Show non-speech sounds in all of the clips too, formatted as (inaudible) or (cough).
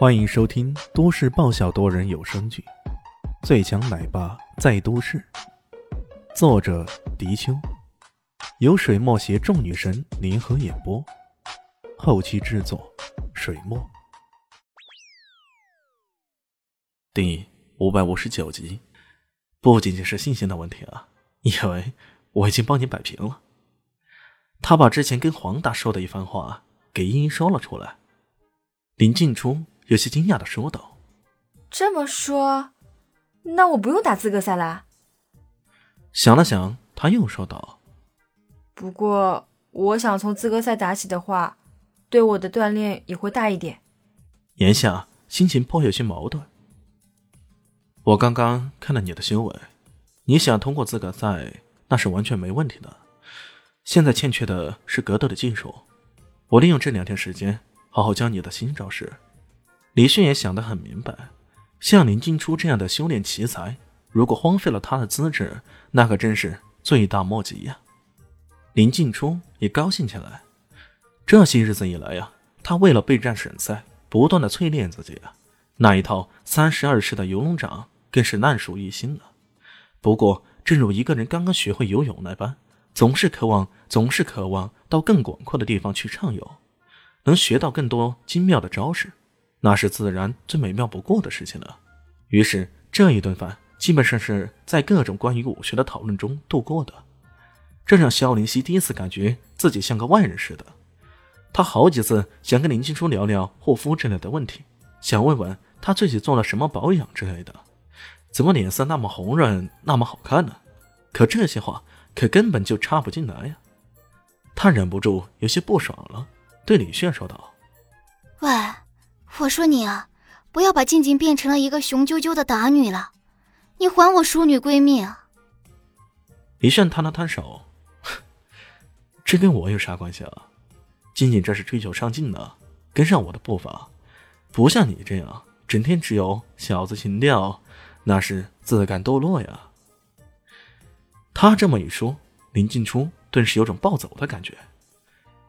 欢迎收听都市爆笑多人有声剧《最强奶爸在都市》，作者：迪秋，由水墨携众女神联合演播，后期制作：水墨。第五百五十九集，不仅仅是信心的问题啊，因为我已经帮你摆平了。他把之前跟黄大说的一番话给一一说了出来。林静初有些惊讶的说道：“这么说，那我不用打资格赛啦？”想了想，他又说道：“不过，我想从资格赛打起的话，对我的锻炼也会大一点。”言下心情颇有些矛盾。我刚刚看了你的修为，你想通过资格赛，那是完全没问题的。现在欠缺的是格斗的技术，我利用这两天时间，好好教你的新招式。李迅也想得很明白，像林静初这样的修炼奇才，如果荒废了他的资质，那可真是罪大莫及呀。林静初也高兴起来，这些日子以来呀，他为了备战省赛，不断的淬炼自己啊，那一套三十二式的游龙掌更是烂熟于心了。不过，正如一个人刚刚学会游泳那般。总是渴望，总是渴望到更广阔的地方去畅游，能学到更多精妙的招式，那是自然最美妙不过的事情了。于是这一顿饭基本上是在各种关于武学的讨论中度过的，这让萧林熙第一次感觉自己像个外人似的。他好几次想跟林青书聊聊护肤之类的问题，想问问他最近做了什么保养之类的，怎么脸色那么红润，那么好看呢？可这些话。可根本就插不进来呀！他忍不住有些不爽了，对李炫说道：“喂，我说你啊，不要把静静变成了一个雄赳赳的打女了，你还我淑女闺蜜啊！”李炫摊了摊手：“ (laughs) 这跟我有啥关系啊？静静这是追求上进呢，跟上我的步伐，不像你这样整天只有小子情调，那是自甘堕落呀。”他这么一说，林静初顿时有种暴走的感觉。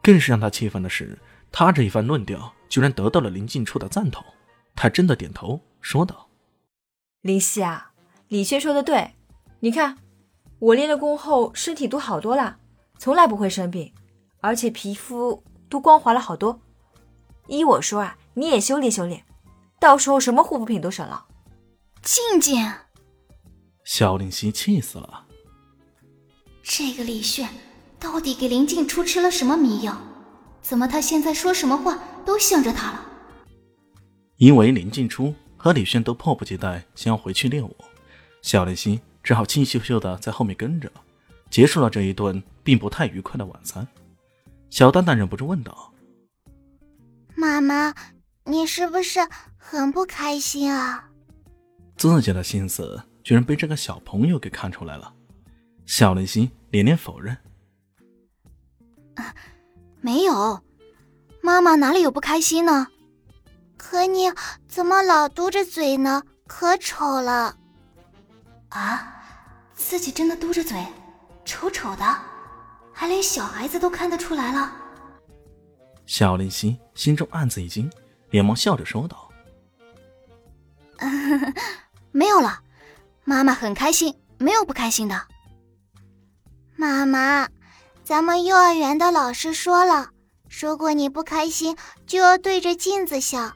更是让他气愤的是，他这一番论调居然得到了林静初的赞同。他真的点头说道：“林夕啊，李轩说的对，你看我练了功后，身体都好多了，从来不会生病，而且皮肤都光滑了好多。依我说啊，你也修炼修炼，到时候什么护肤品都省了。”静静，萧林熙气死了。这个李炫到底给林静初吃了什么迷药？怎么他现在说什么话都向着他了？因为林静初和李轩都迫不及待想要回去练武，小林心只好气咻咻的在后面跟着，结束了这一顿并不太愉快的晚餐。小蛋蛋忍不住问道：“妈妈，你是不是很不开心啊？”自己的心思居然被这个小朋友给看出来了。小林心连连否认：“啊，没有，妈妈哪里有不开心呢？可你怎么老嘟着嘴呢？可丑了！啊，自己真的嘟着嘴，丑丑的，还连小孩子都看得出来了。”小林心心中暗自一惊，连忙笑着说道：“ (laughs) 没有了，妈妈很开心，没有不开心的。”妈妈，咱们幼儿园的老师说了，如果你不开心，就要对着镜子笑。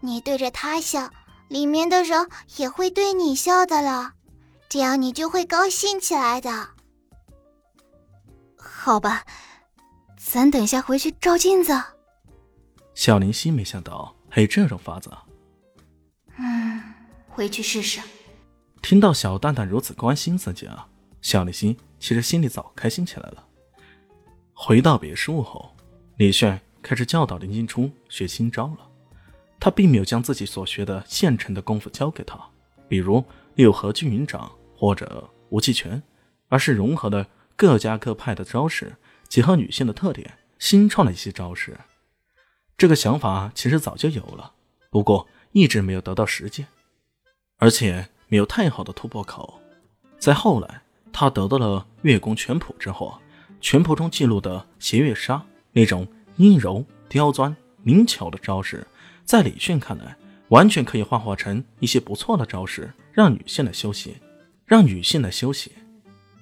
你对着他笑，里面的人也会对你笑的了，这样你就会高兴起来的。好吧，咱等下回去照镜子。小林夕没想到还有这种法子。嗯，回去试试。听到小蛋蛋如此关心自己啊！小林心其实心里早开心起来了。回到别墅后，李炫开始教导林静初学新招了。他并没有将自己所学的现成的功夫教给他，比如六合聚云掌或者无极拳，而是融合了各家各派的招式，结合女性的特点，新创了一些招式。这个想法其实早就有了，不过一直没有得到实践，而且没有太好的突破口。在后来。他得到了月宫拳谱之后，拳谱中记录的斜月杀那种阴柔刁钻灵巧的招式，在李炫看来完全可以幻化成一些不错的招式，让女性来休息，让女性来休息。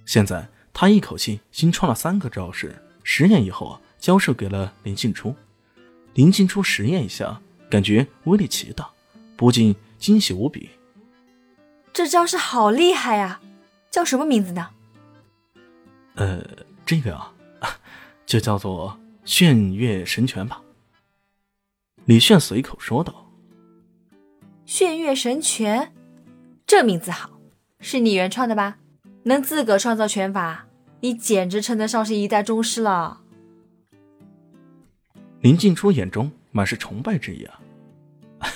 现在他一口气新创了三个招式，实验以后啊教授给了林静初。林静初实验一下，感觉威力奇大，不禁惊喜无比。这招式好厉害呀，叫什么名字呢？呃，这个啊，(laughs) 就叫做炫月神拳吧。李炫随口说道。炫月神拳，这名字好，是你原创的吧？能自个创造拳法，你简直称得上是一代宗师了。林静初眼中满是崇拜之意啊！(laughs)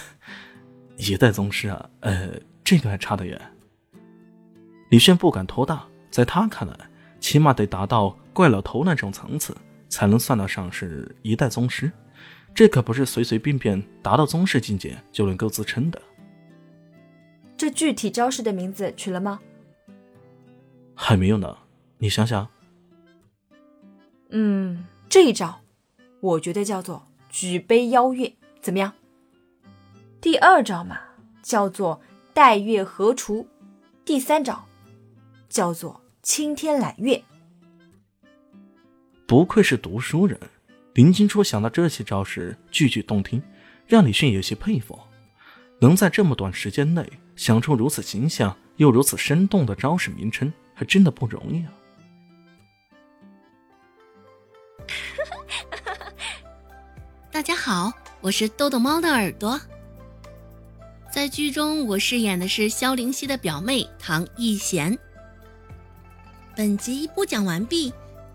一代宗师啊，呃，这个还差得远。李炫不敢托大，在他看来，起码得达到怪老头那种层次，才能算得上是一代宗师。这可不是随随便便达到宗师境界就能够自称的。这具体招式的名字取了吗？还没有呢，你想想。嗯，这一招。我觉得叫做举杯邀月，怎么样？第二招嘛，叫做待月荷锄；第三招叫做青天揽月。不愧是读书人，林金初想到这些招式，句句动听，让李迅有些佩服。能在这么短时间内想出如此形象又如此生动的招式名称，还真的不容易啊！(laughs) 大家好，我是豆豆猫的耳朵。在剧中，我饰演的是萧灵溪的表妹唐艺贤。本集播讲完毕，